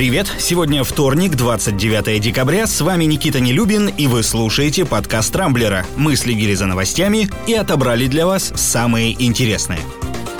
Привет! Сегодня вторник, 29 декабря. С вами Никита Нелюбин, и вы слушаете подкаст Трамблера. Мы следили за новостями и отобрали для вас самые интересные.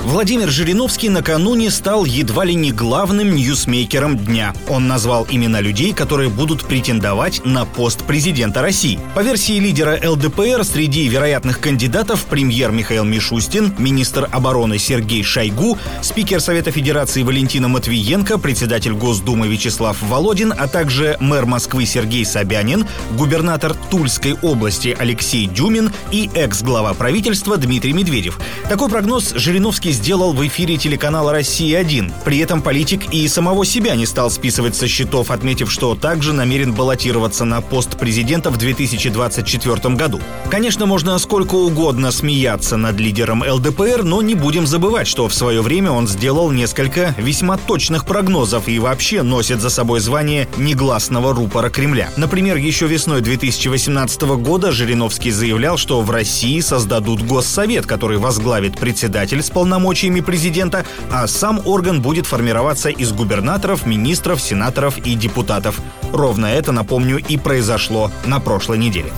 Владимир Жириновский накануне стал едва ли не главным ньюсмейкером дня. Он назвал имена людей, которые будут претендовать на пост президента России. По версии лидера ЛДПР, среди вероятных кандидатов премьер Михаил Мишустин, министр обороны Сергей Шойгу, спикер Совета Федерации Валентина Матвиенко, председатель Госдумы Вячеслав Володин, а также мэр Москвы Сергей Собянин, губернатор Тульской области Алексей Дюмин и экс-глава правительства Дмитрий Медведев. Такой прогноз Жириновский сделал в эфире телеканала «Россия-1». При этом политик и самого себя не стал списывать со счетов, отметив, что также намерен баллотироваться на пост президента в 2024 году. Конечно, можно сколько угодно смеяться над лидером ЛДПР, но не будем забывать, что в свое время он сделал несколько весьма точных прогнозов и вообще носит за собой звание негласного рупора Кремля. Например, еще весной 2018 года Жириновский заявлял, что в России создадут госсовет, который возглавит председатель с полномочиями полномочиями президента, а сам орган будет формироваться из губернаторов, министров, сенаторов и депутатов. Ровно это, напомню, и произошло на прошлой неделе.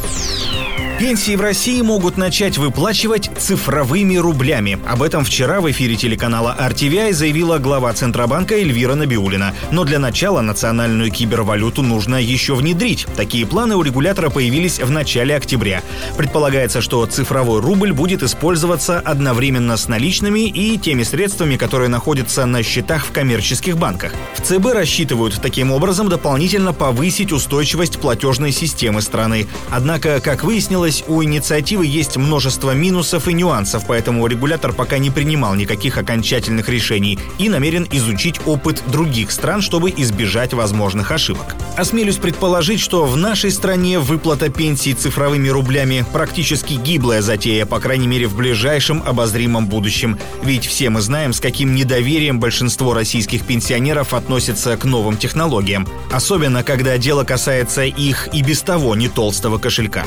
Пенсии в России могут начать выплачивать цифровыми рублями. Об этом вчера в эфире телеканала RTVI заявила глава Центробанка Эльвира Набиулина. Но для начала национальную кибервалюту нужно еще внедрить. Такие планы у регулятора появились в начале октября. Предполагается, что цифровой рубль будет использоваться одновременно с наличными и теми средствами, которые находятся на счетах в коммерческих банках. В ЦБ рассчитывают таким образом дополнительно повысить устойчивость платежной системы страны. Однако, как выяснилось, выяснилось, у инициативы есть множество минусов и нюансов, поэтому регулятор пока не принимал никаких окончательных решений и намерен изучить опыт других стран, чтобы избежать возможных ошибок. Осмелюсь предположить, что в нашей стране выплата пенсий цифровыми рублями практически гиблая затея, по крайней мере в ближайшем обозримом будущем. Ведь все мы знаем, с каким недоверием большинство российских пенсионеров относятся к новым технологиям. Особенно, когда дело касается их и без того не толстого кошелька.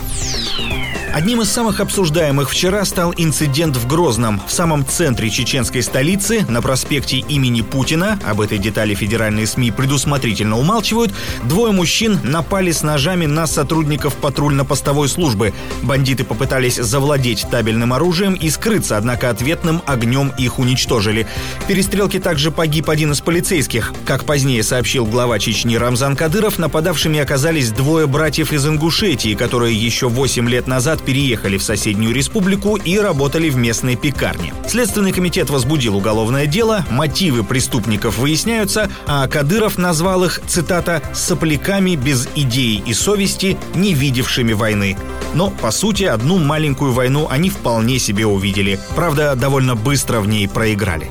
Одним из самых обсуждаемых вчера стал инцидент в Грозном, в самом центре чеченской столицы, на проспекте имени Путина, об этой детали федеральные СМИ предусмотрительно умалчивают, двое мужчин напали с ножами на сотрудников патрульно-постовой службы. Бандиты попытались завладеть табельным оружием и скрыться, однако ответным огнем их уничтожили. В перестрелке также погиб один из полицейских. Как позднее сообщил глава Чечни Рамзан Кадыров, нападавшими оказались двое братьев из Ингушетии, которые еще 8 лет назад переехали в соседнюю республику и работали в местной пекарне. Следственный комитет возбудил уголовное дело, мотивы преступников выясняются, а Кадыров назвал их, цитата, «сопляками без идеи и совести, не видевшими войны». Но, по сути, одну маленькую войну они вполне себе увидели. Правда, довольно быстро в ней проиграли.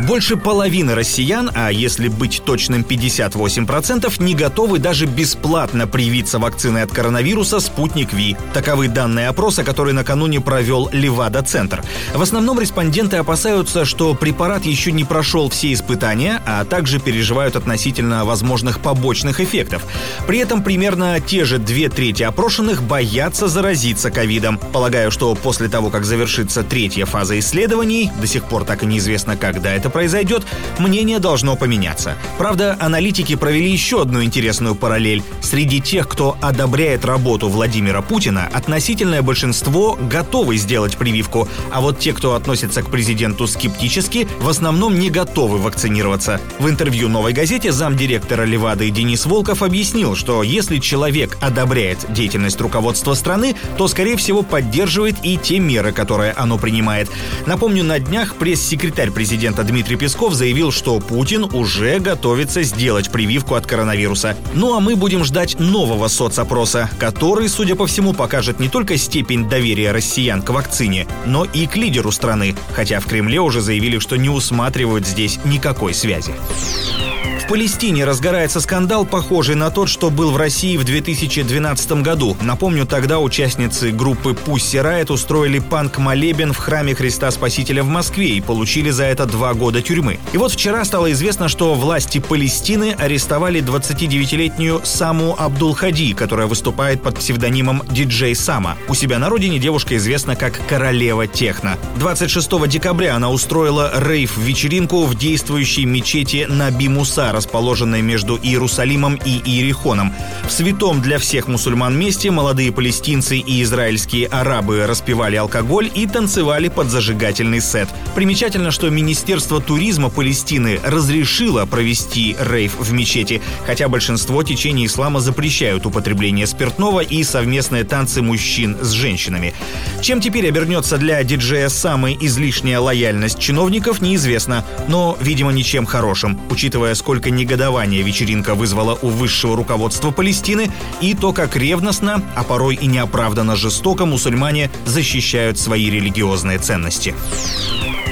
Больше половины россиян, а если быть точным 58%, не готовы даже бесплатно привиться вакциной от коронавируса «Спутник Ви». Таковы данные опроса, который накануне провел Левада-центр. В основном респонденты опасаются, что препарат еще не прошел все испытания, а также переживают относительно возможных побочных эффектов. При этом примерно те же две трети опрошенных боятся заразиться ковидом. Полагаю, что после того, как завершится третья фаза исследований, до сих пор так и неизвестно, когда это произойдет, мнение должно поменяться. Правда, аналитики провели еще одну интересную параллель. Среди тех, кто одобряет работу Владимира Путина, относительное большинство готовы сделать прививку, а вот те, кто относится к президенту скептически, в основном не готовы вакцинироваться. В интервью «Новой газете» замдиректора Левады Денис Волков объяснил, что если человек одобряет деятельность руководства страны, то, скорее всего, поддерживает и те меры, которые оно принимает. Напомню, на днях пресс-секретарь президента Дмитрий Дмитрий Песков заявил, что Путин уже готовится сделать прививку от коронавируса. Ну а мы будем ждать нового соцопроса, который, судя по всему, покажет не только степень доверия россиян к вакцине, но и к лидеру страны, хотя в Кремле уже заявили, что не усматривают здесь никакой связи. В Палестине разгорается скандал, похожий на тот, что был в России в 2012 году. Напомню, тогда участницы группы Pussy Riot устроили панк-молебен в храме Христа Спасителя в Москве и получили за это два года тюрьмы. И вот вчера стало известно, что власти Палестины арестовали 29-летнюю Саму Абдул-Хади, которая выступает под псевдонимом Диджей Сама. У себя на родине девушка известна как Королева Техно. 26 декабря она устроила рейв-вечеринку в действующей мечети Наби Мусар расположенной между Иерусалимом и Иерихоном. В святом для всех мусульман месте молодые палестинцы и израильские арабы распивали алкоголь и танцевали под зажигательный сет. Примечательно, что Министерство туризма Палестины разрешило провести рейв в мечети, хотя большинство течений ислама запрещают употребление спиртного и совместные танцы мужчин с женщинами. Чем теперь обернется для диджея самая излишняя лояльность чиновников, неизвестно, но, видимо, ничем хорошим, учитывая, сколько негодования вечеринка вызвала у высшего руководства Палестины и то, как ревностно, а порой и неоправданно жестоко мусульмане защищают свои религиозные ценности.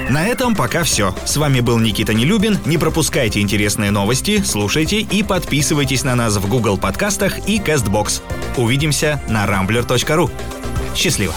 На этом пока все. С вами был Никита Нелюбин. Не пропускайте интересные новости, слушайте и подписывайтесь на нас в Google подкастах и CastBox. Увидимся на rambler.ru. Счастливо!